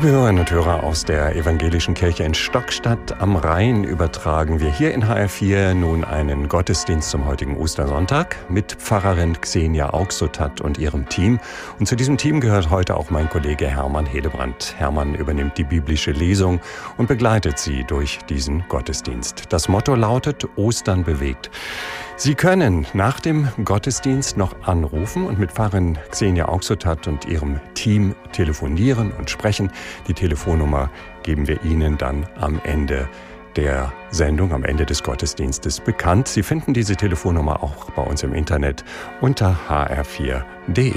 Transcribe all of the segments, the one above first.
Liebe Hörerinnen und Hörer aus der Evangelischen Kirche in Stockstadt am Rhein übertragen wir hier in HR4 nun einen Gottesdienst zum heutigen Ostersonntag mit Pfarrerin Xenia Auxotat und ihrem Team. Und zu diesem Team gehört heute auch mein Kollege Hermann Hedebrandt. Hermann übernimmt die biblische Lesung und begleitet sie durch diesen Gottesdienst. Das Motto lautet Ostern bewegt. Sie können nach dem Gottesdienst noch anrufen und mit Pfarrerin Xenia Auxotat und ihrem Team telefonieren und sprechen. Die Telefonnummer geben wir Ihnen dann am Ende der Sendung, am Ende des Gottesdienstes bekannt. Sie finden diese Telefonnummer auch bei uns im Internet unter hr4.de.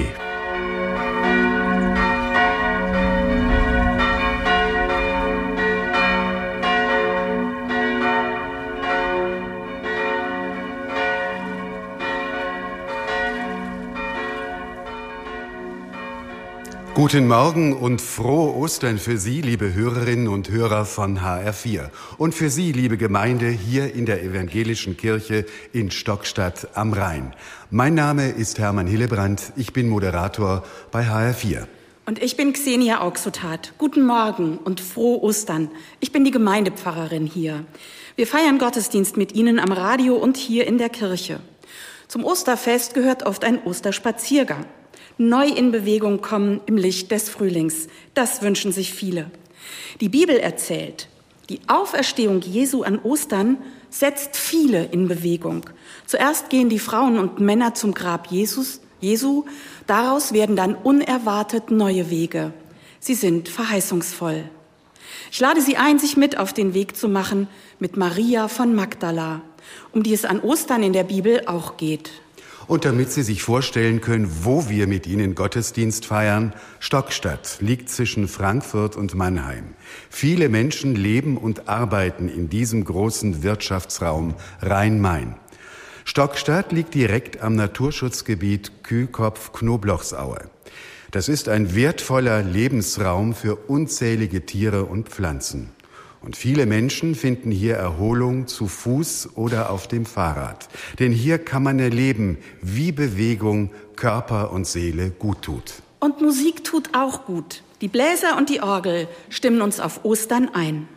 Guten Morgen und frohe Ostern für Sie, liebe Hörerinnen und Hörer von HR4 und für Sie, liebe Gemeinde, hier in der Evangelischen Kirche in Stockstadt am Rhein. Mein Name ist Hermann Hillebrand, ich bin Moderator bei HR4. Und ich bin Xenia Auxotat. Guten Morgen und frohe Ostern. Ich bin die Gemeindepfarrerin hier. Wir feiern Gottesdienst mit Ihnen am Radio und hier in der Kirche. Zum Osterfest gehört oft ein Osterspaziergang neu in Bewegung kommen im Licht des Frühlings. Das wünschen sich viele. Die Bibel erzählt, die Auferstehung Jesu an Ostern setzt viele in Bewegung. Zuerst gehen die Frauen und Männer zum Grab Jesus, Jesu, daraus werden dann unerwartet neue Wege. Sie sind verheißungsvoll. Ich lade Sie ein, sich mit auf den Weg zu machen mit Maria von Magdala, um die es an Ostern in der Bibel auch geht. Und damit Sie sich vorstellen können, wo wir mit Ihnen Gottesdienst feiern, Stockstadt liegt zwischen Frankfurt und Mannheim. Viele Menschen leben und arbeiten in diesem großen Wirtschaftsraum Rhein-Main. Stockstadt liegt direkt am Naturschutzgebiet Kühlkopf-Knoblauchsaue. Das ist ein wertvoller Lebensraum für unzählige Tiere und Pflanzen. Und viele Menschen finden hier Erholung zu Fuß oder auf dem Fahrrad. Denn hier kann man erleben, wie Bewegung Körper und Seele gut tut. Und Musik tut auch gut. Die Bläser und die Orgel stimmen uns auf Ostern ein.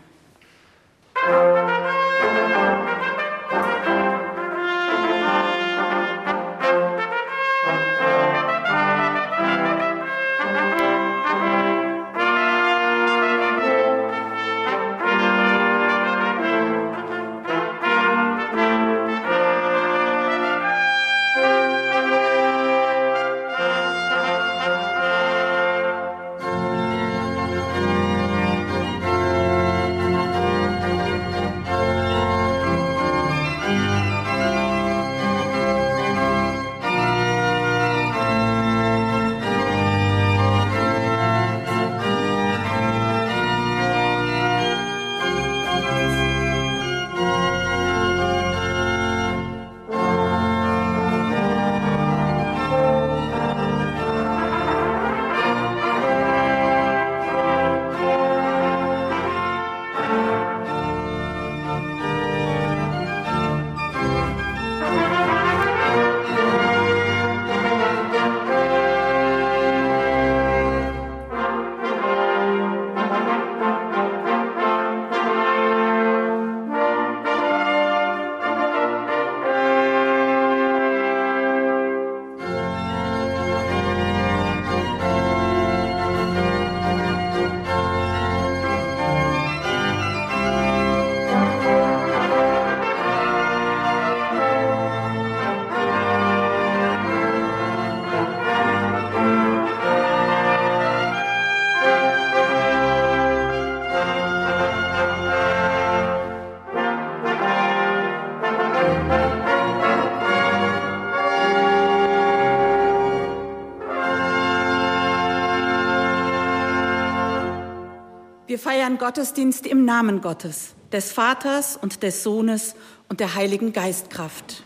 Wir feiern Gottesdienst im Namen Gottes, des Vaters und des Sohnes und der Heiligen Geistkraft.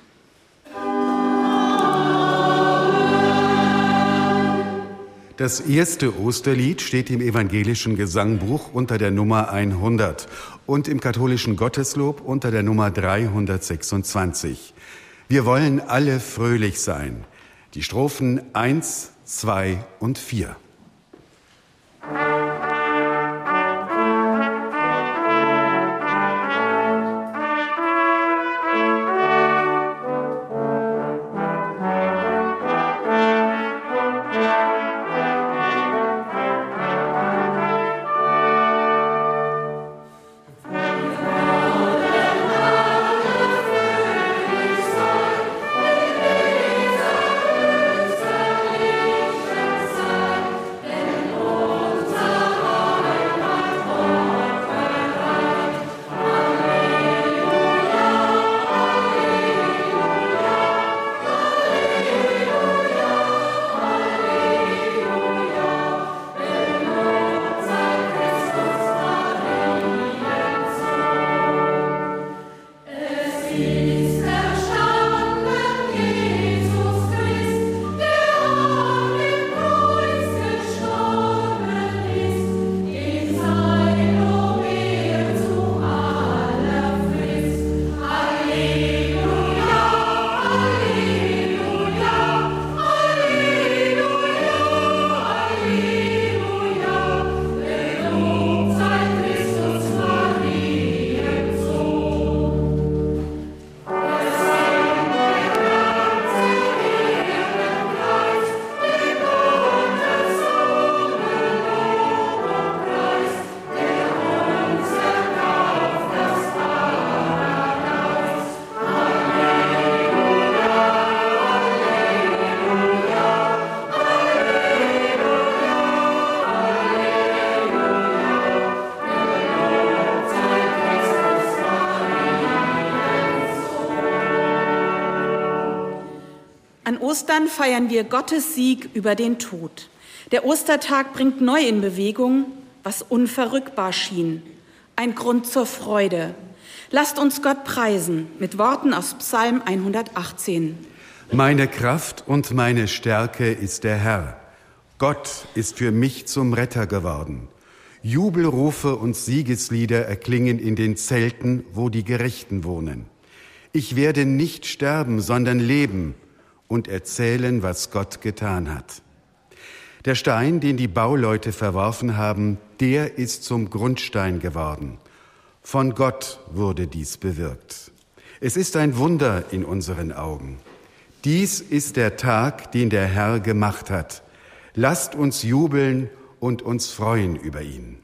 Das erste Osterlied steht im evangelischen Gesangbuch unter der Nummer 100 und im katholischen Gotteslob unter der Nummer 326. Wir wollen alle fröhlich sein. Die Strophen 1, 2 und 4. Ostern feiern wir Gottes Sieg über den Tod. Der Ostertag bringt neu in Bewegung, was unverrückbar schien. Ein Grund zur Freude. Lasst uns Gott preisen mit Worten aus Psalm 118. Meine Kraft und meine Stärke ist der Herr. Gott ist für mich zum Retter geworden. Jubelrufe und Siegeslieder erklingen in den Zelten, wo die Gerechten wohnen. Ich werde nicht sterben, sondern leben und erzählen, was Gott getan hat. Der Stein, den die Bauleute verworfen haben, der ist zum Grundstein geworden. Von Gott wurde dies bewirkt. Es ist ein Wunder in unseren Augen. Dies ist der Tag, den der Herr gemacht hat. Lasst uns jubeln und uns freuen über ihn.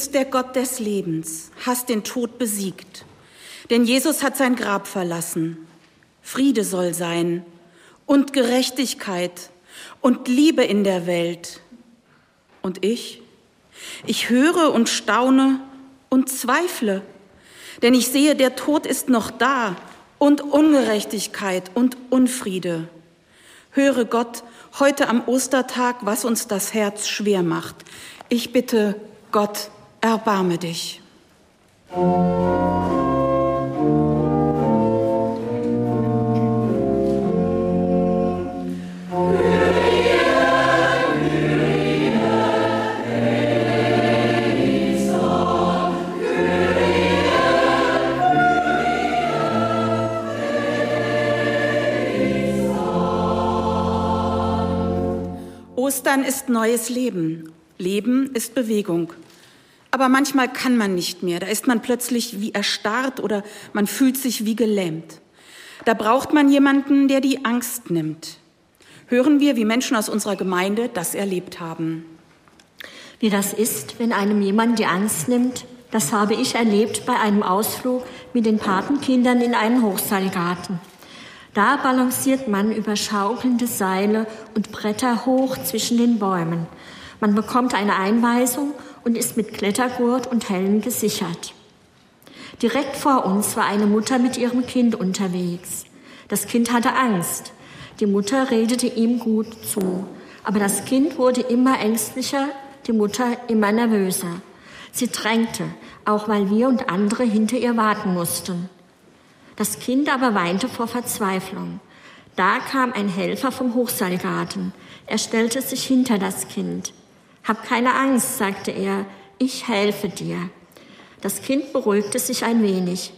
Bist der Gott des Lebens, hast den Tod besiegt. Denn Jesus hat sein Grab verlassen. Friede soll sein und Gerechtigkeit und Liebe in der Welt. Und ich? Ich höre und staune und zweifle, denn ich sehe, der Tod ist noch da und Ungerechtigkeit und Unfriede. Höre Gott heute am Ostertag, was uns das Herz schwer macht. Ich bitte Gott, erbarme dich. Ostern ist neues Leben. Leben ist Bewegung. Aber manchmal kann man nicht mehr. Da ist man plötzlich wie erstarrt oder man fühlt sich wie gelähmt. Da braucht man jemanden, der die Angst nimmt. Hören wir, wie Menschen aus unserer Gemeinde das erlebt haben. Wie das ist, wenn einem jemand die Angst nimmt, das habe ich erlebt bei einem Ausflug mit den Patenkindern in einen Hochseilgarten. Da balanciert man über schaukelnde Seile und Bretter hoch zwischen den Bäumen. Man bekommt eine Einweisung und ist mit Klettergurt und Helm gesichert. Direkt vor uns war eine Mutter mit ihrem Kind unterwegs. Das Kind hatte Angst. Die Mutter redete ihm gut zu. Aber das Kind wurde immer ängstlicher, die Mutter immer nervöser. Sie drängte, auch weil wir und andere hinter ihr warten mussten. Das Kind aber weinte vor Verzweiflung. Da kam ein Helfer vom Hochseilgarten. Er stellte sich hinter das Kind. Hab keine Angst, sagte er, ich helfe dir. Das Kind beruhigte sich ein wenig.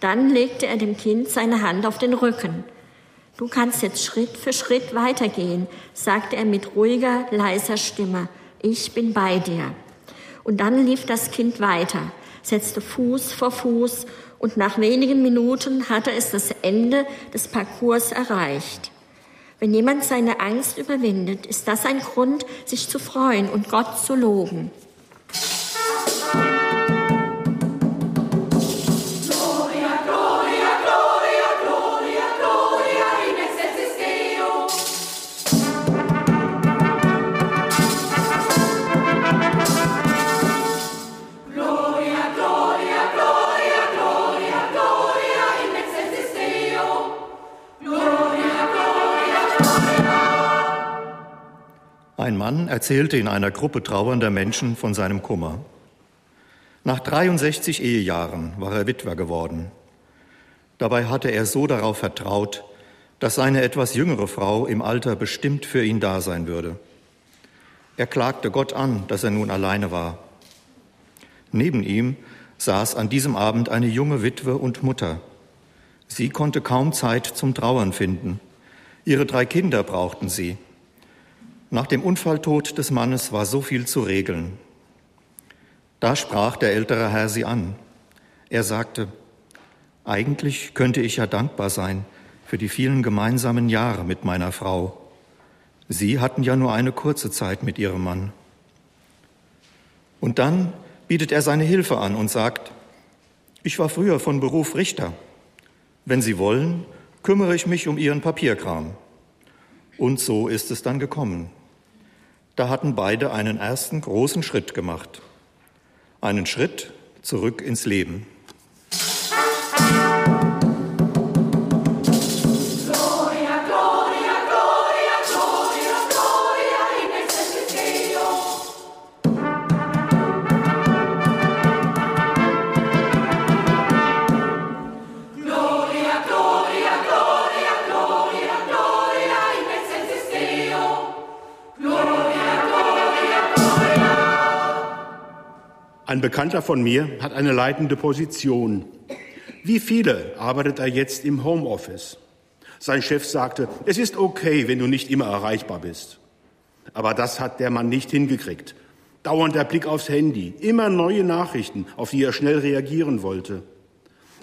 Dann legte er dem Kind seine Hand auf den Rücken. Du kannst jetzt Schritt für Schritt weitergehen, sagte er mit ruhiger, leiser Stimme. Ich bin bei dir. Und dann lief das Kind weiter, setzte Fuß vor Fuß und nach wenigen Minuten hatte es das Ende des Parcours erreicht. Wenn jemand seine Angst überwindet, ist das ein Grund, sich zu freuen und Gott zu loben. Ein Mann erzählte in einer Gruppe trauernder Menschen von seinem Kummer. Nach 63 Ehejahren war er Witwer geworden. Dabei hatte er so darauf vertraut, dass seine etwas jüngere Frau im Alter bestimmt für ihn da sein würde. Er klagte Gott an, dass er nun alleine war. Neben ihm saß an diesem Abend eine junge Witwe und Mutter. Sie konnte kaum Zeit zum Trauern finden. Ihre drei Kinder brauchten sie. Nach dem Unfalltod des Mannes war so viel zu regeln. Da sprach der ältere Herr sie an. Er sagte, eigentlich könnte ich ja dankbar sein für die vielen gemeinsamen Jahre mit meiner Frau. Sie hatten ja nur eine kurze Zeit mit ihrem Mann. Und dann bietet er seine Hilfe an und sagt, ich war früher von Beruf Richter. Wenn Sie wollen, kümmere ich mich um Ihren Papierkram. Und so ist es dann gekommen. Da hatten beide einen ersten großen Schritt gemacht. Einen Schritt zurück ins Leben. Bekannter von mir hat eine leitende Position. Wie viele arbeitet er jetzt im Homeoffice? Sein Chef sagte, es ist okay, wenn du nicht immer erreichbar bist. Aber das hat der Mann nicht hingekriegt. Dauernd der Blick aufs Handy, immer neue Nachrichten, auf die er schnell reagieren wollte.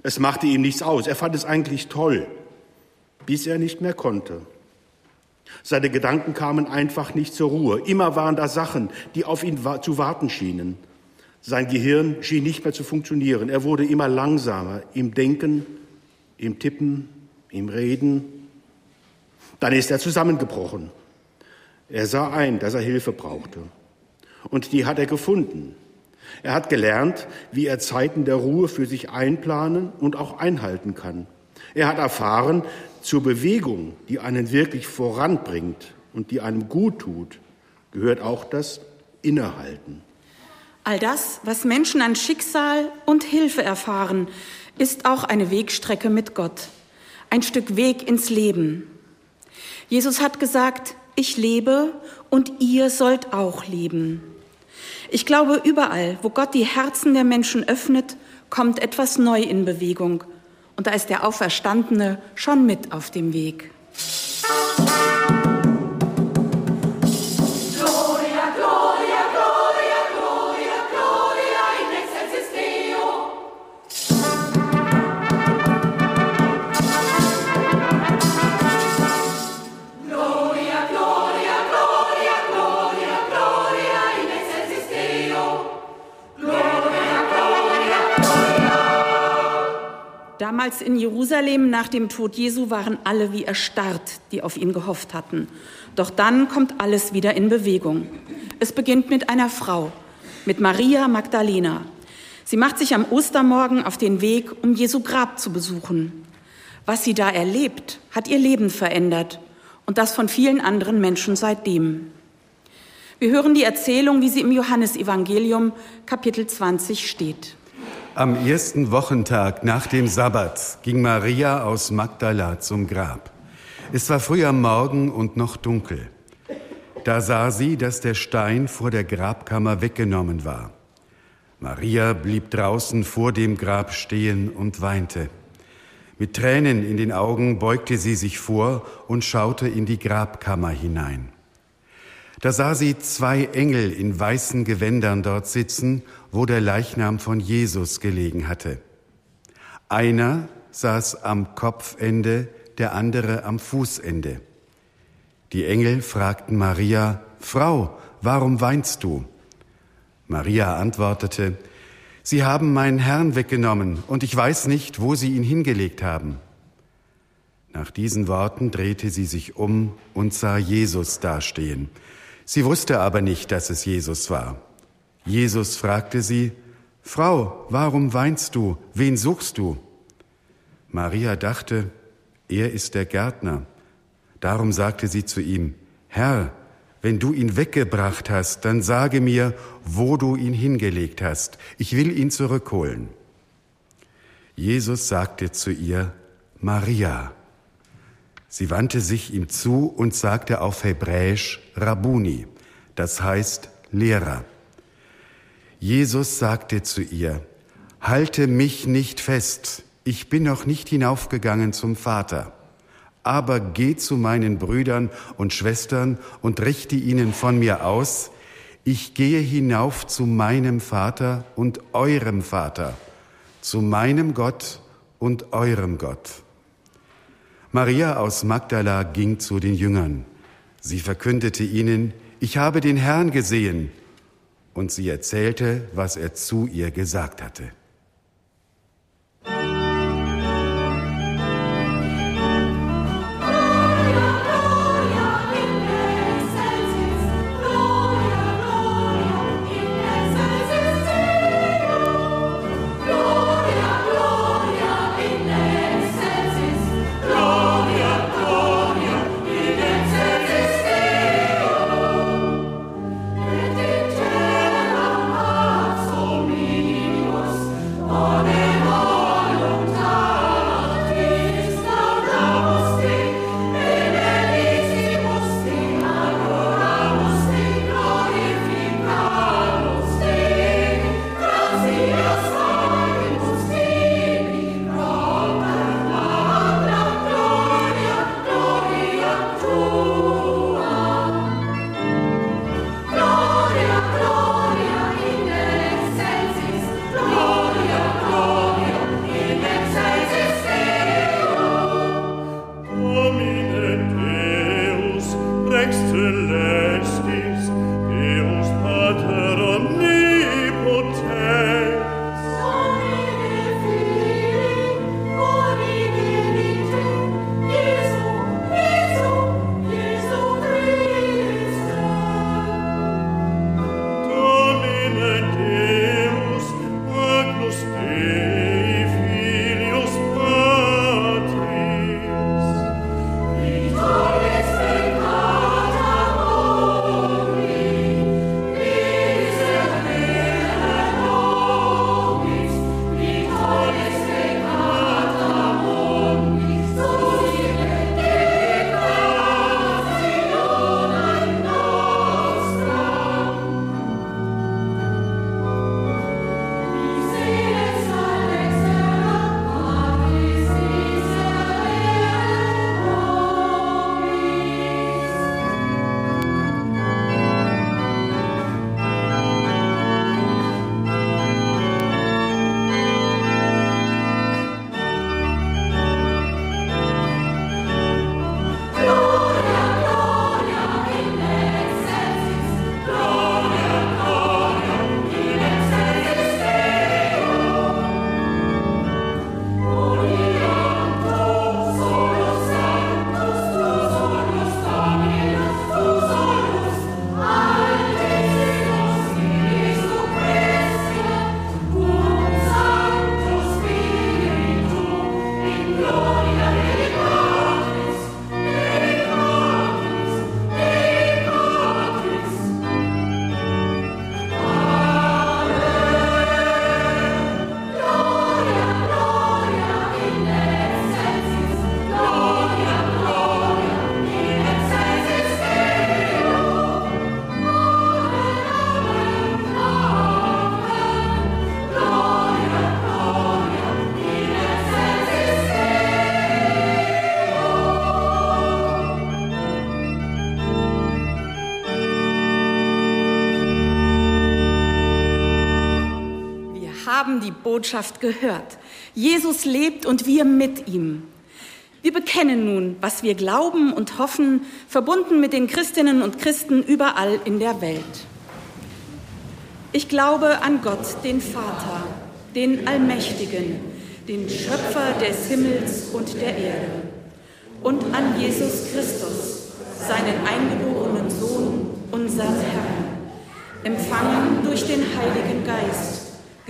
Es machte ihm nichts aus, er fand es eigentlich toll, bis er nicht mehr konnte. Seine Gedanken kamen einfach nicht zur Ruhe. Immer waren da Sachen, die auf ihn zu warten schienen. Sein Gehirn schien nicht mehr zu funktionieren. Er wurde immer langsamer im Denken, im Tippen, im Reden. Dann ist er zusammengebrochen. Er sah ein, dass er Hilfe brauchte. Und die hat er gefunden. Er hat gelernt, wie er Zeiten der Ruhe für sich einplanen und auch einhalten kann. Er hat erfahren, zur Bewegung, die einen wirklich voranbringt und die einem gut tut, gehört auch das Innehalten. All das, was Menschen an Schicksal und Hilfe erfahren, ist auch eine Wegstrecke mit Gott, ein Stück Weg ins Leben. Jesus hat gesagt, ich lebe und ihr sollt auch leben. Ich glaube, überall, wo Gott die Herzen der Menschen öffnet, kommt etwas neu in Bewegung. Und da ist der Auferstandene schon mit auf dem Weg. Damals in Jerusalem nach dem Tod Jesu waren alle wie erstarrt, die auf ihn gehofft hatten. Doch dann kommt alles wieder in Bewegung. Es beginnt mit einer Frau, mit Maria Magdalena. Sie macht sich am Ostermorgen auf den Weg, um Jesu Grab zu besuchen. Was sie da erlebt, hat ihr Leben verändert und das von vielen anderen Menschen seitdem. Wir hören die Erzählung, wie sie im Johannesevangelium Kapitel 20 steht. Am ersten Wochentag nach dem Sabbat ging Maria aus Magdala zum Grab. Es war früh am Morgen und noch dunkel. Da sah sie, dass der Stein vor der Grabkammer weggenommen war. Maria blieb draußen vor dem Grab stehen und weinte. Mit Tränen in den Augen beugte sie sich vor und schaute in die Grabkammer hinein. Da sah sie zwei Engel in weißen Gewändern dort sitzen, wo der Leichnam von Jesus gelegen hatte. Einer saß am Kopfende, der andere am Fußende. Die Engel fragten Maria, Frau, warum weinst du? Maria antwortete, Sie haben meinen Herrn weggenommen und ich weiß nicht, wo Sie ihn hingelegt haben. Nach diesen Worten drehte sie sich um und sah Jesus dastehen. Sie wusste aber nicht, dass es Jesus war. Jesus fragte sie, Frau, warum weinst du? Wen suchst du? Maria dachte, er ist der Gärtner. Darum sagte sie zu ihm, Herr, wenn du ihn weggebracht hast, dann sage mir, wo du ihn hingelegt hast. Ich will ihn zurückholen. Jesus sagte zu ihr, Maria. Sie wandte sich ihm zu und sagte auf Hebräisch Rabuni, das heißt Lehrer. Jesus sagte zu ihr, Halte mich nicht fest, ich bin noch nicht hinaufgegangen zum Vater, aber geh zu meinen Brüdern und Schwestern und richte ihnen von mir aus, ich gehe hinauf zu meinem Vater und eurem Vater, zu meinem Gott und eurem Gott. Maria aus Magdala ging zu den Jüngern. Sie verkündete ihnen, ich habe den Herrn gesehen. Und sie erzählte, was er zu ihr gesagt hatte. stelle Botschaft gehört. Jesus lebt und wir mit ihm. Wir bekennen nun, was wir glauben und hoffen, verbunden mit den Christinnen und Christen überall in der Welt. Ich glaube an Gott, den Vater, den Allmächtigen, den Schöpfer des Himmels und der Erde, und an Jesus Christus, seinen eingeborenen Sohn, unseren Herrn, empfangen durch den Heiligen Geist,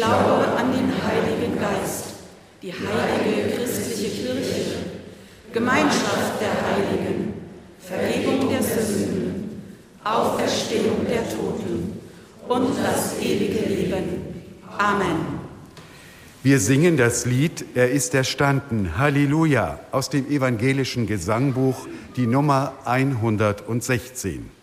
Glaube an den Heiligen Geist, die heilige christliche Kirche, Gemeinschaft der Heiligen, Vergebung der Sünden, Auferstehung der Toten und das ewige Leben. Amen. Wir singen das Lied Er ist erstanden, Halleluja, aus dem evangelischen Gesangbuch, die Nummer 116.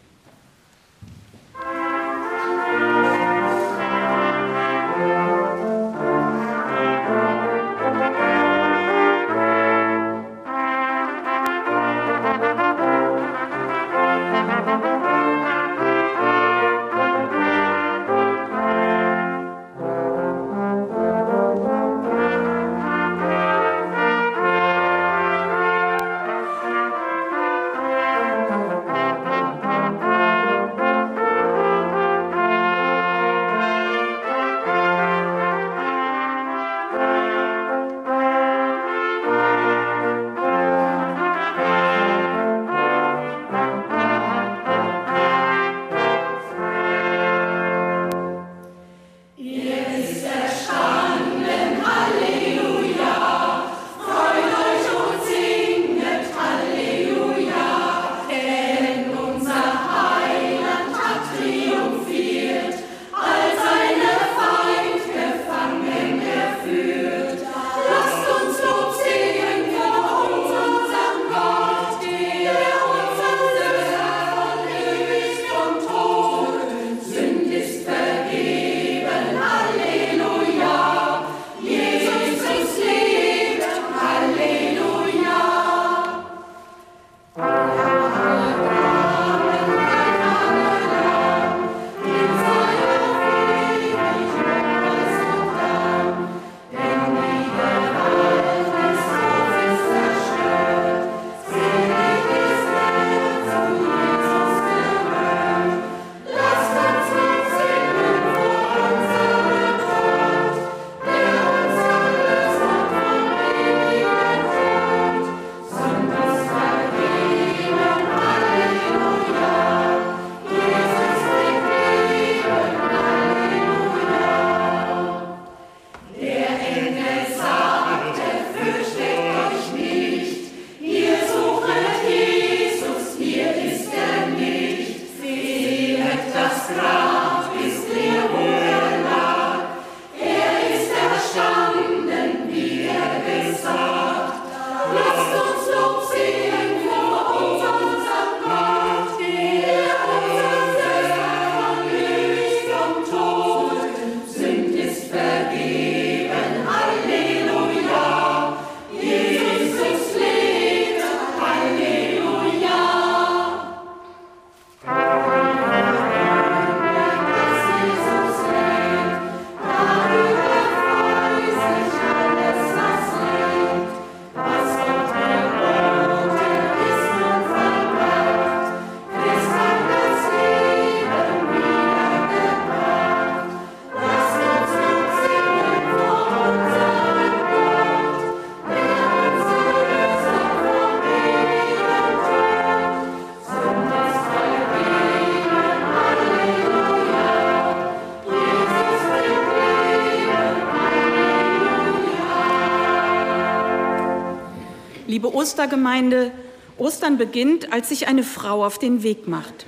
Ostergemeinde, Ostern beginnt, als sich eine Frau auf den Weg macht.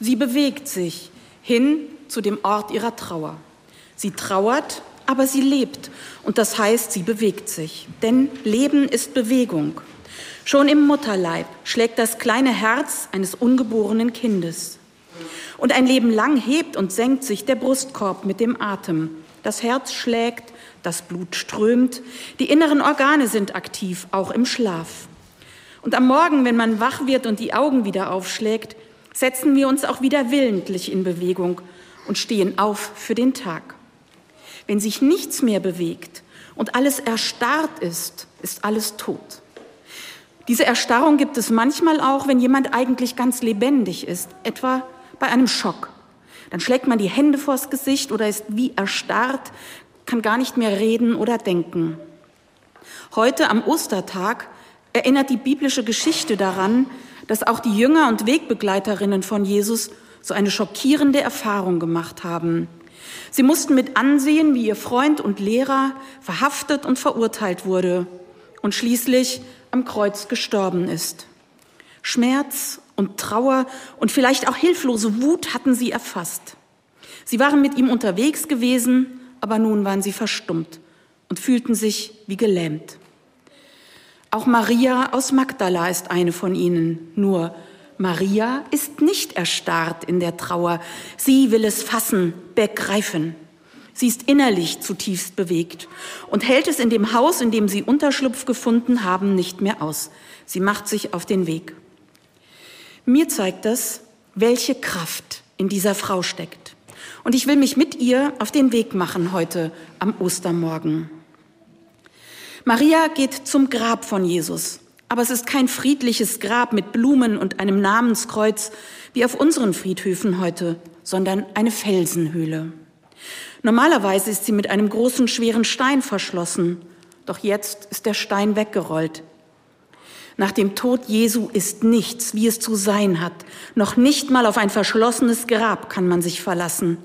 Sie bewegt sich hin zu dem Ort ihrer Trauer. Sie trauert, aber sie lebt. Und das heißt, sie bewegt sich. Denn Leben ist Bewegung. Schon im Mutterleib schlägt das kleine Herz eines ungeborenen Kindes. Und ein Leben lang hebt und senkt sich der Brustkorb mit dem Atem. Das Herz schlägt, das Blut strömt, die inneren Organe sind aktiv, auch im Schlaf. Und am Morgen, wenn man wach wird und die Augen wieder aufschlägt, setzen wir uns auch wieder willentlich in Bewegung und stehen auf für den Tag. Wenn sich nichts mehr bewegt und alles erstarrt ist, ist alles tot. Diese Erstarrung gibt es manchmal auch, wenn jemand eigentlich ganz lebendig ist, etwa bei einem Schock. Dann schlägt man die Hände vors Gesicht oder ist wie erstarrt, kann gar nicht mehr reden oder denken. Heute am Ostertag erinnert die biblische Geschichte daran, dass auch die Jünger und Wegbegleiterinnen von Jesus so eine schockierende Erfahrung gemacht haben. Sie mussten mit ansehen, wie ihr Freund und Lehrer verhaftet und verurteilt wurde und schließlich am Kreuz gestorben ist. Schmerz und Trauer und vielleicht auch hilflose Wut hatten sie erfasst. Sie waren mit ihm unterwegs gewesen, aber nun waren sie verstummt und fühlten sich wie gelähmt. Auch Maria aus Magdala ist eine von ihnen. Nur Maria ist nicht erstarrt in der Trauer. Sie will es fassen, begreifen. Sie ist innerlich zutiefst bewegt und hält es in dem Haus, in dem sie Unterschlupf gefunden haben, nicht mehr aus. Sie macht sich auf den Weg. Mir zeigt das, welche Kraft in dieser Frau steckt. Und ich will mich mit ihr auf den Weg machen heute am Ostermorgen. Maria geht zum Grab von Jesus, aber es ist kein friedliches Grab mit Blumen und einem Namenskreuz wie auf unseren Friedhöfen heute, sondern eine Felsenhöhle. Normalerweise ist sie mit einem großen, schweren Stein verschlossen, doch jetzt ist der Stein weggerollt. Nach dem Tod Jesu ist nichts, wie es zu sein hat. Noch nicht mal auf ein verschlossenes Grab kann man sich verlassen.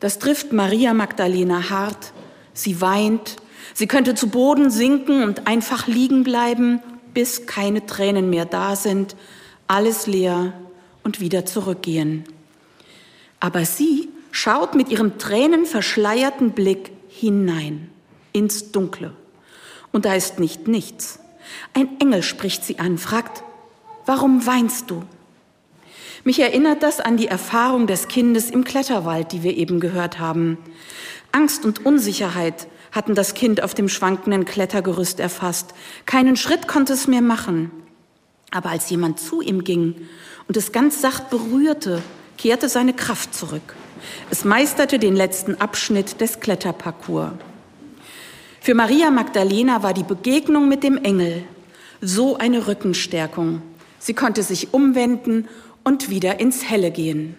Das trifft Maria Magdalena hart. Sie weint. Sie könnte zu Boden sinken und einfach liegen bleiben, bis keine Tränen mehr da sind, alles leer und wieder zurückgehen. Aber sie schaut mit ihrem tränenverschleierten Blick hinein ins Dunkle. Und da ist nicht nichts. Ein Engel spricht sie an, fragt, warum weinst du? Mich erinnert das an die Erfahrung des Kindes im Kletterwald, die wir eben gehört haben. Angst und Unsicherheit hatten das Kind auf dem schwankenden Klettergerüst erfasst. Keinen Schritt konnte es mehr machen. Aber als jemand zu ihm ging und es ganz sacht berührte, kehrte seine Kraft zurück. Es meisterte den letzten Abschnitt des Kletterparcours. Für Maria Magdalena war die Begegnung mit dem Engel so eine Rückenstärkung. Sie konnte sich umwenden und wieder ins Helle gehen.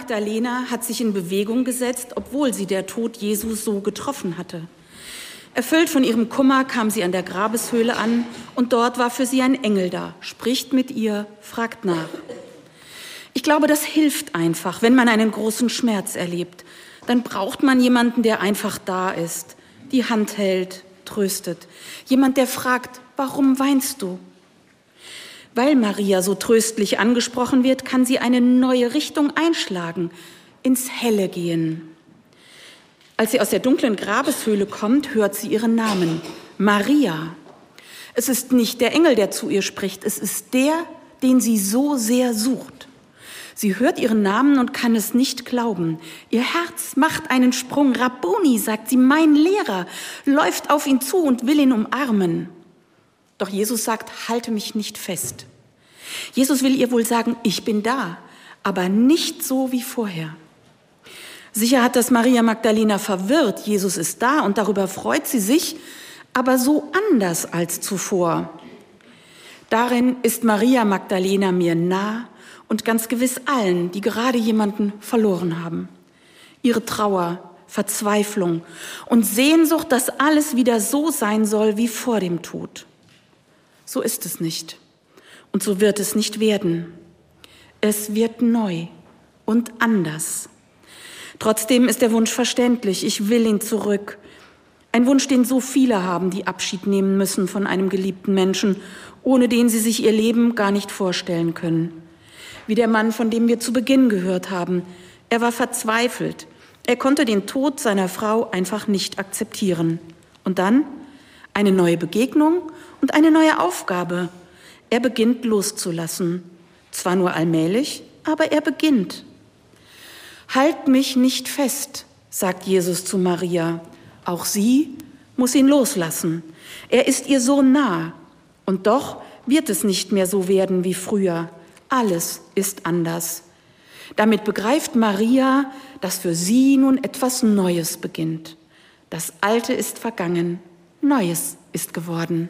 Magdalena hat sich in Bewegung gesetzt, obwohl sie der Tod Jesus so getroffen hatte. Erfüllt von ihrem Kummer kam sie an der Grabeshöhle an und dort war für sie ein Engel da, spricht mit ihr, fragt nach. Ich glaube, das hilft einfach, wenn man einen großen Schmerz erlebt. Dann braucht man jemanden, der einfach da ist, die Hand hält, tröstet. Jemand, der fragt, warum weinst du? Weil Maria so tröstlich angesprochen wird, kann sie eine neue Richtung einschlagen, ins Helle gehen. Als sie aus der dunklen Grabeshöhle kommt, hört sie ihren Namen, Maria. Es ist nicht der Engel, der zu ihr spricht, es ist der, den sie so sehr sucht. Sie hört ihren Namen und kann es nicht glauben. Ihr Herz macht einen Sprung. Rabboni, sagt sie, mein Lehrer, läuft auf ihn zu und will ihn umarmen. Doch Jesus sagt, halte mich nicht fest. Jesus will ihr wohl sagen, ich bin da, aber nicht so wie vorher. Sicher hat das Maria Magdalena verwirrt. Jesus ist da und darüber freut sie sich, aber so anders als zuvor. Darin ist Maria Magdalena mir nah und ganz gewiss allen, die gerade jemanden verloren haben. Ihre Trauer, Verzweiflung und Sehnsucht, dass alles wieder so sein soll wie vor dem Tod. So ist es nicht. Und so wird es nicht werden. Es wird neu und anders. Trotzdem ist der Wunsch verständlich. Ich will ihn zurück. Ein Wunsch, den so viele haben, die Abschied nehmen müssen von einem geliebten Menschen, ohne den sie sich ihr Leben gar nicht vorstellen können. Wie der Mann, von dem wir zu Beginn gehört haben. Er war verzweifelt. Er konnte den Tod seiner Frau einfach nicht akzeptieren. Und dann eine neue Begegnung und eine neue Aufgabe. Er beginnt loszulassen. Zwar nur allmählich, aber er beginnt. Halt mich nicht fest, sagt Jesus zu Maria. Auch sie muss ihn loslassen. Er ist ihr so nah. Und doch wird es nicht mehr so werden wie früher. Alles ist anders. Damit begreift Maria, dass für sie nun etwas Neues beginnt. Das Alte ist vergangen, Neues ist geworden.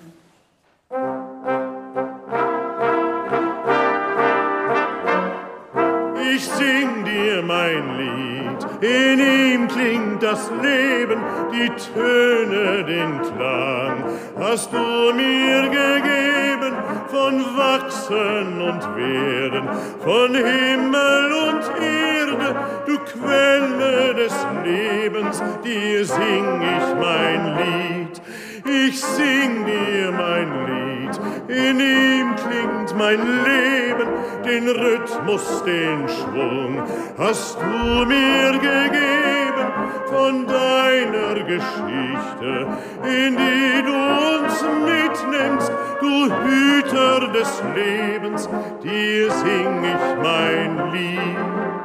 Ich sing dir mein Lied, in ihm klingt das Leben, die Töne, den Klang, hast du mir gegeben von Wachsen und Werden, von Himmel und Erde, du Quelle des Lebens, dir sing ich mein Lied. Ich sing dir mein Lied, in ihm klingt mein Leben, den Rhythmus, den Schwung hast du mir gegeben von deiner Geschichte, in die du uns mitnimmst, du Hüter des Lebens, dir sing ich mein Lied.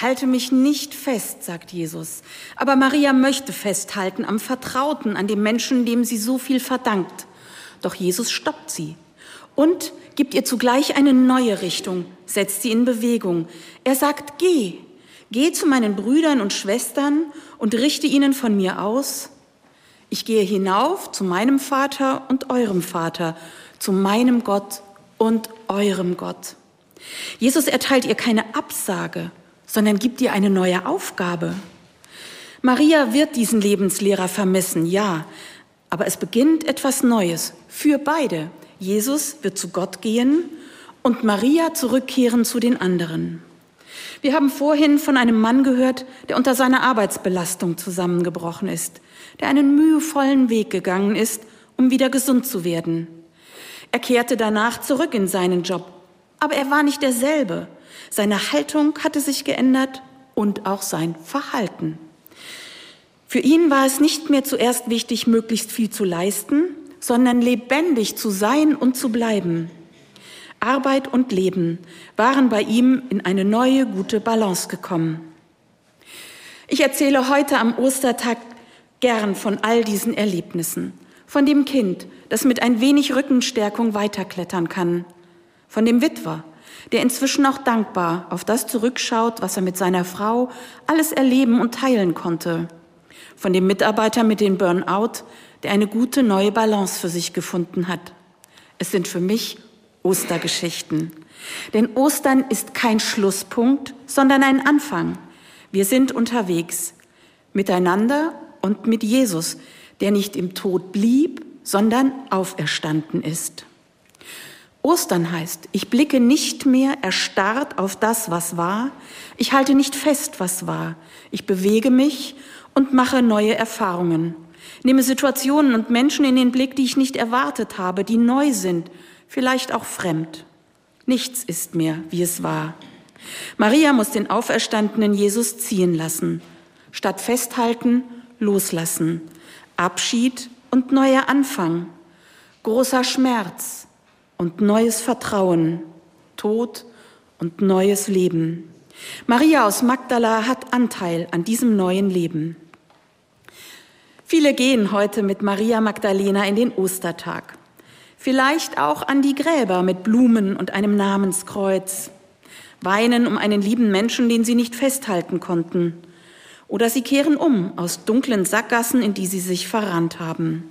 Halte mich nicht fest, sagt Jesus. Aber Maria möchte festhalten am Vertrauten, an dem Menschen, dem sie so viel verdankt. Doch Jesus stoppt sie und gibt ihr zugleich eine neue Richtung, setzt sie in Bewegung. Er sagt, geh, geh zu meinen Brüdern und Schwestern und richte ihnen von mir aus. Ich gehe hinauf zu meinem Vater und eurem Vater, zu meinem Gott und eurem Gott. Jesus erteilt ihr keine Absage, sondern gibt ihr eine neue Aufgabe. Maria wird diesen Lebenslehrer vermissen, ja, aber es beginnt etwas Neues für beide. Jesus wird zu Gott gehen und Maria zurückkehren zu den anderen. Wir haben vorhin von einem Mann gehört, der unter seiner Arbeitsbelastung zusammengebrochen ist, der einen mühevollen Weg gegangen ist, um wieder gesund zu werden. Er kehrte danach zurück in seinen Job, aber er war nicht derselbe. Seine Haltung hatte sich geändert und auch sein Verhalten. Für ihn war es nicht mehr zuerst wichtig, möglichst viel zu leisten, sondern lebendig zu sein und zu bleiben. Arbeit und Leben waren bei ihm in eine neue, gute Balance gekommen. Ich erzähle heute am Ostertag gern von all diesen Erlebnissen. Von dem Kind, das mit ein wenig Rückenstärkung weiterklettern kann. Von dem Witwer, der inzwischen auch dankbar auf das zurückschaut, was er mit seiner Frau alles erleben und teilen konnte. Von dem Mitarbeiter mit dem Burnout, der eine gute neue Balance für sich gefunden hat. Es sind für mich Ostergeschichten. Denn Ostern ist kein Schlusspunkt, sondern ein Anfang. Wir sind unterwegs, miteinander und mit Jesus, der nicht im Tod blieb, sondern auferstanden ist. Ostern heißt, ich blicke nicht mehr erstarrt auf das, was war, ich halte nicht fest, was war, ich bewege mich und mache neue Erfahrungen, nehme Situationen und Menschen in den Blick, die ich nicht erwartet habe, die neu sind, vielleicht auch fremd. Nichts ist mehr, wie es war. Maria muss den auferstandenen Jesus ziehen lassen, statt festhalten, loslassen, Abschied und neuer Anfang, großer Schmerz und neues Vertrauen, Tod und neues Leben. Maria aus Magdala hat Anteil an diesem neuen Leben. Viele gehen heute mit Maria Magdalena in den Ostertag. Vielleicht auch an die Gräber mit Blumen und einem Namenskreuz. Weinen um einen lieben Menschen, den sie nicht festhalten konnten. Oder sie kehren um aus dunklen Sackgassen, in die sie sich verrannt haben.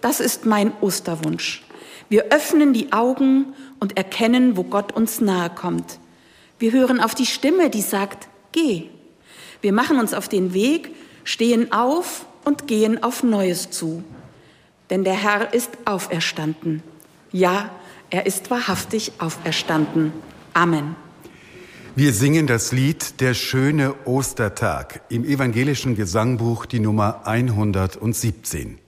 Das ist mein Osterwunsch. Wir öffnen die Augen und erkennen, wo Gott uns nahe kommt. Wir hören auf die Stimme, die sagt, geh. Wir machen uns auf den Weg, stehen auf und gehen auf Neues zu. Denn der Herr ist auferstanden. Ja, er ist wahrhaftig auferstanden. Amen. Wir singen das Lied Der schöne Ostertag im evangelischen Gesangbuch die Nummer 117.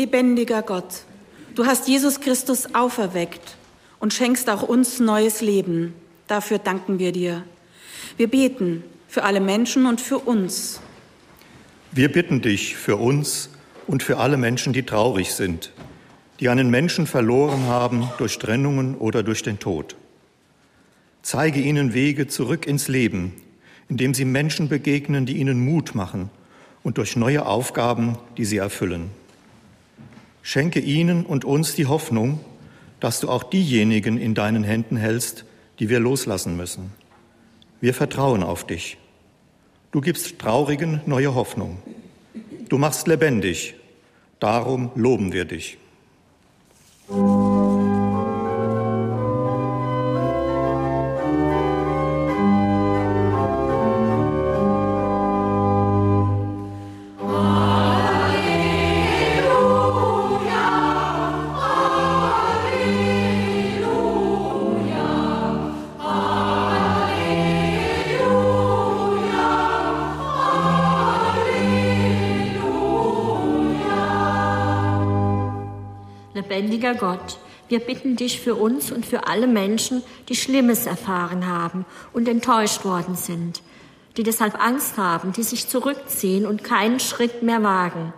Lebendiger Gott, du hast Jesus Christus auferweckt und schenkst auch uns neues Leben. Dafür danken wir dir. Wir beten für alle Menschen und für uns. Wir bitten dich für uns und für alle Menschen, die traurig sind, die einen Menschen verloren haben durch Trennungen oder durch den Tod. Zeige ihnen Wege zurück ins Leben, indem sie Menschen begegnen, die ihnen Mut machen und durch neue Aufgaben, die sie erfüllen. Schenke ihnen und uns die Hoffnung, dass du auch diejenigen in deinen Händen hältst, die wir loslassen müssen. Wir vertrauen auf dich. Du gibst Traurigen neue Hoffnung. Du machst lebendig, darum loben wir dich. Lebendiger Gott, wir bitten dich für uns und für alle Menschen, die Schlimmes erfahren haben und enttäuscht worden sind, die deshalb Angst haben, die sich zurückziehen und keinen Schritt mehr wagen.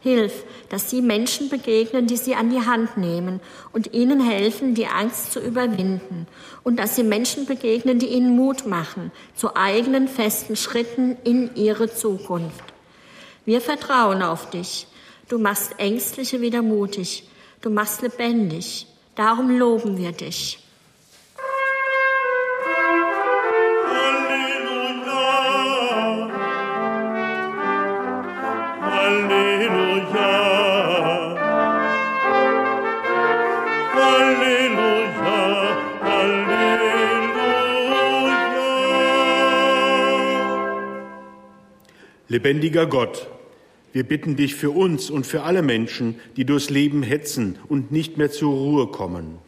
Hilf, dass sie Menschen begegnen, die sie an die Hand nehmen und ihnen helfen, die Angst zu überwinden. Und dass sie Menschen begegnen, die ihnen Mut machen zu eigenen festen Schritten in ihre Zukunft. Wir vertrauen auf dich. Du machst Ängstliche wieder mutig. Du machst lebendig. Darum loben wir dich. Lebendiger Gott, wir bitten dich für uns und für alle Menschen, die durchs Leben hetzen und nicht mehr zur Ruhe kommen.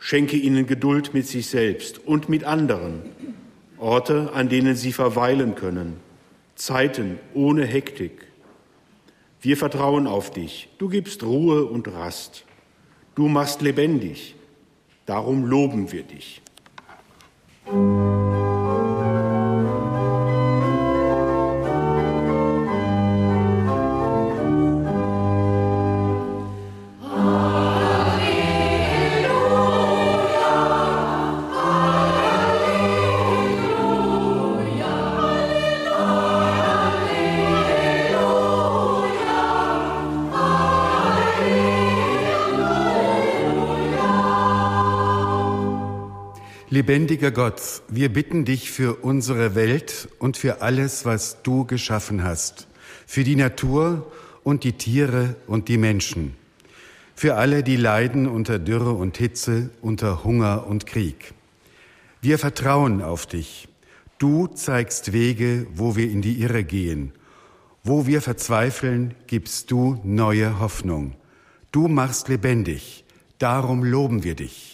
Schenke ihnen Geduld mit sich selbst und mit anderen, Orte, an denen sie verweilen können, Zeiten ohne Hektik. Wir vertrauen auf dich. Du gibst Ruhe und Rast. Du machst lebendig. Darum loben wir dich. Lebendiger Gott, wir bitten dich für unsere Welt und für alles, was du geschaffen hast, für die Natur und die Tiere und die Menschen, für alle, die leiden unter Dürre und Hitze, unter Hunger und Krieg. Wir vertrauen auf dich. Du zeigst Wege, wo wir in die Irre gehen. Wo wir verzweifeln, gibst du neue Hoffnung. Du machst lebendig. Darum loben wir dich.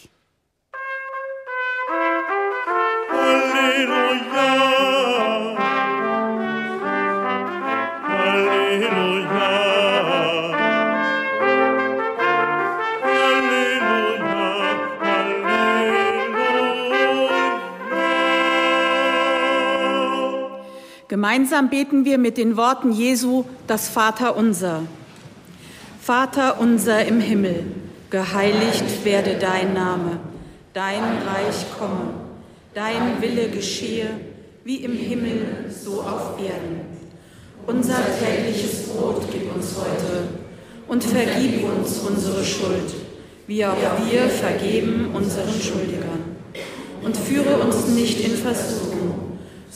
Gemeinsam beten wir mit den Worten Jesu das Vaterunser. Vater unser im Himmel, geheiligt werde dein Name, dein Reich komme, dein Wille geschehe, wie im Himmel, so auf Erden. Unser tägliches Brot gib uns heute und vergib uns unsere Schuld, wie auch wir vergeben unseren Schuldigern. Und führe uns nicht in Versuchung,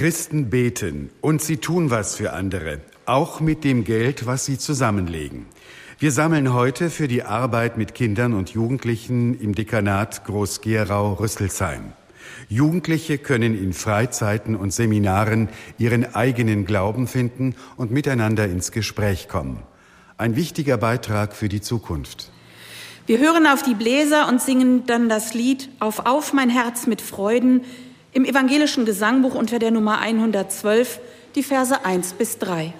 Christen beten und sie tun was für andere, auch mit dem Geld, was sie zusammenlegen. Wir sammeln heute für die Arbeit mit Kindern und Jugendlichen im Dekanat Groß-Gerau-Rüsselsheim. Jugendliche können in Freizeiten und Seminaren ihren eigenen Glauben finden und miteinander ins Gespräch kommen. Ein wichtiger Beitrag für die Zukunft. Wir hören auf die Bläser und singen dann das Lied Auf, auf mein Herz mit Freuden im evangelischen Gesangbuch unter der Nummer 112, die Verse 1 bis 3.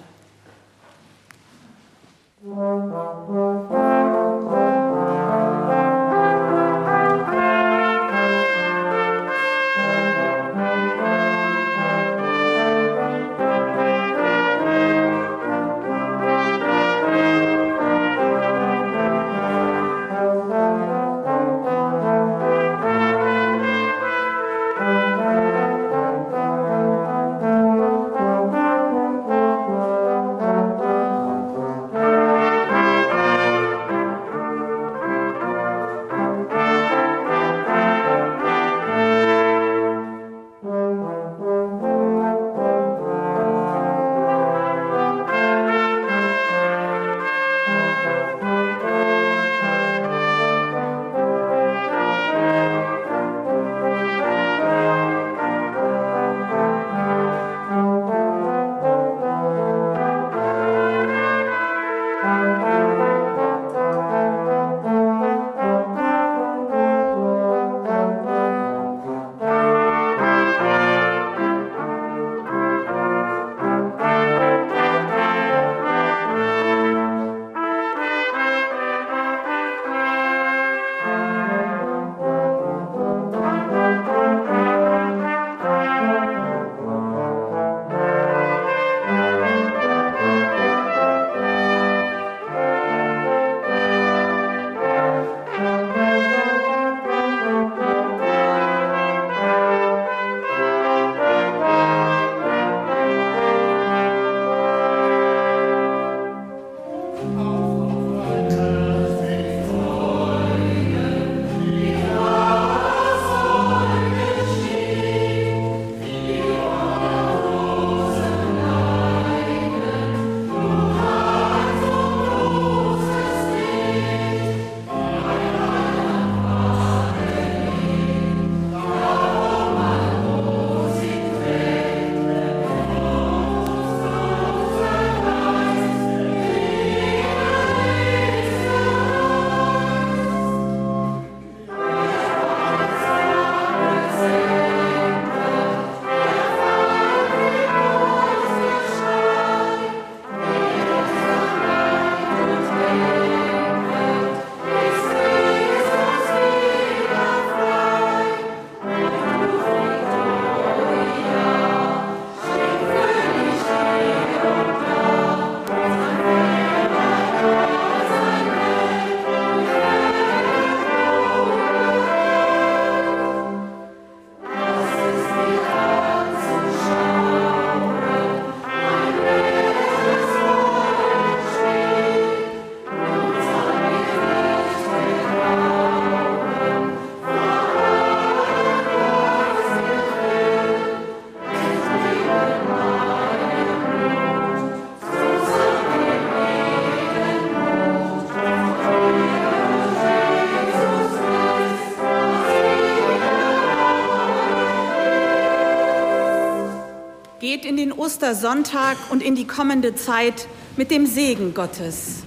Ostersonntag und in die kommende Zeit mit dem Segen Gottes.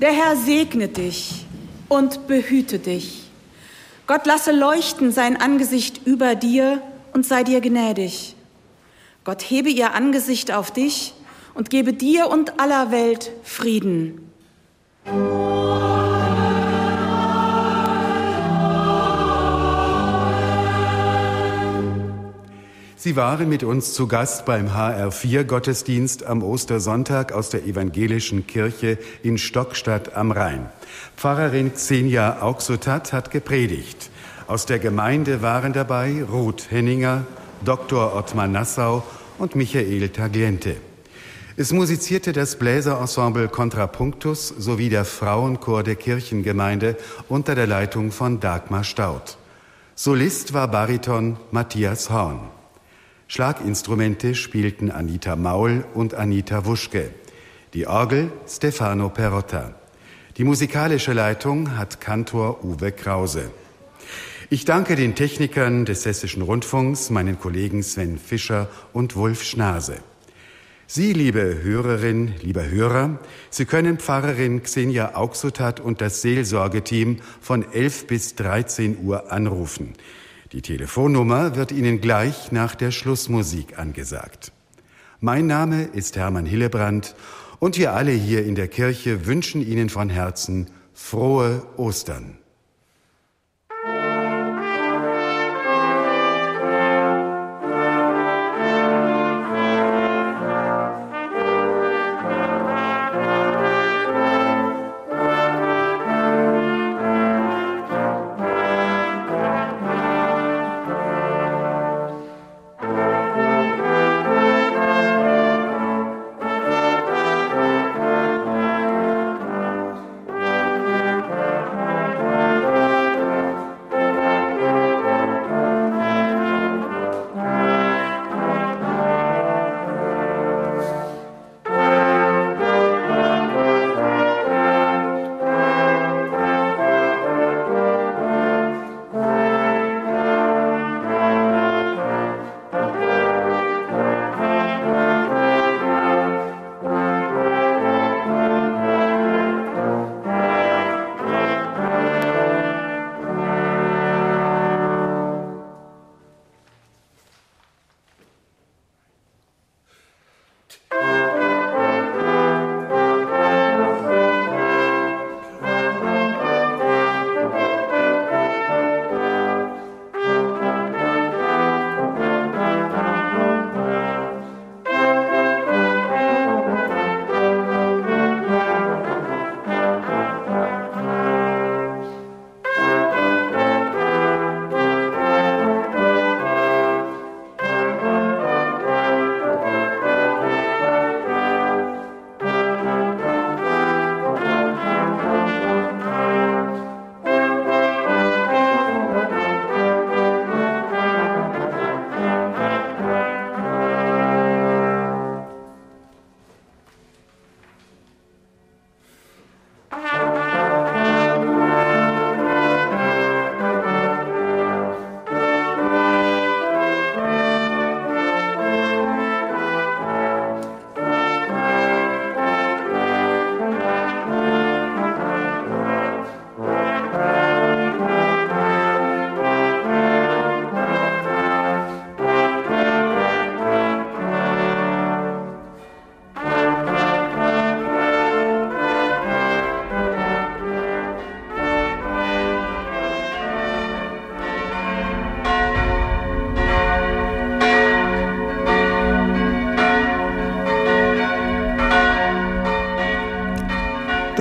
Der Herr segne dich und behüte dich. Gott lasse leuchten sein Angesicht über dir und sei dir gnädig. Gott hebe ihr Angesicht auf dich und gebe dir und aller Welt Frieden. Sie waren mit uns zu Gast beim HR4 Gottesdienst am Ostersonntag aus der evangelischen Kirche in Stockstadt am Rhein. Pfarrerin Xenia Auxotat hat gepredigt. Aus der Gemeinde waren dabei Ruth Henninger, Dr. Ottmar Nassau und Michael Tagliente. Es musizierte das Bläserensemble Contrapunctus sowie der Frauenchor der Kirchengemeinde unter der Leitung von Dagmar Staud. Solist war Bariton Matthias Horn. Schlaginstrumente spielten Anita Maul und Anita Wuschke. Die Orgel Stefano Perotta. Die musikalische Leitung hat Kantor Uwe Krause. Ich danke den Technikern des Hessischen Rundfunks, meinen Kollegen Sven Fischer und Wolf Schnase. Sie, liebe Hörerin, lieber Hörer, Sie können Pfarrerin Xenia Auxotat und das Seelsorgeteam von 11 bis 13 Uhr anrufen. Die Telefonnummer wird Ihnen gleich nach der Schlussmusik angesagt. Mein Name ist Hermann Hillebrand und wir alle hier in der Kirche wünschen Ihnen von Herzen frohe Ostern.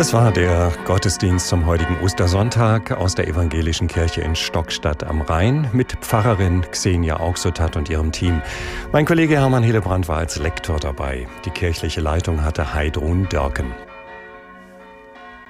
Das war der Gottesdienst zum heutigen Ostersonntag aus der Evangelischen Kirche in Stockstadt am Rhein mit Pfarrerin Xenia Auxotat und ihrem Team. Mein Kollege Hermann Hillebrand war als Lektor dabei. Die kirchliche Leitung hatte Heidrun Dörken.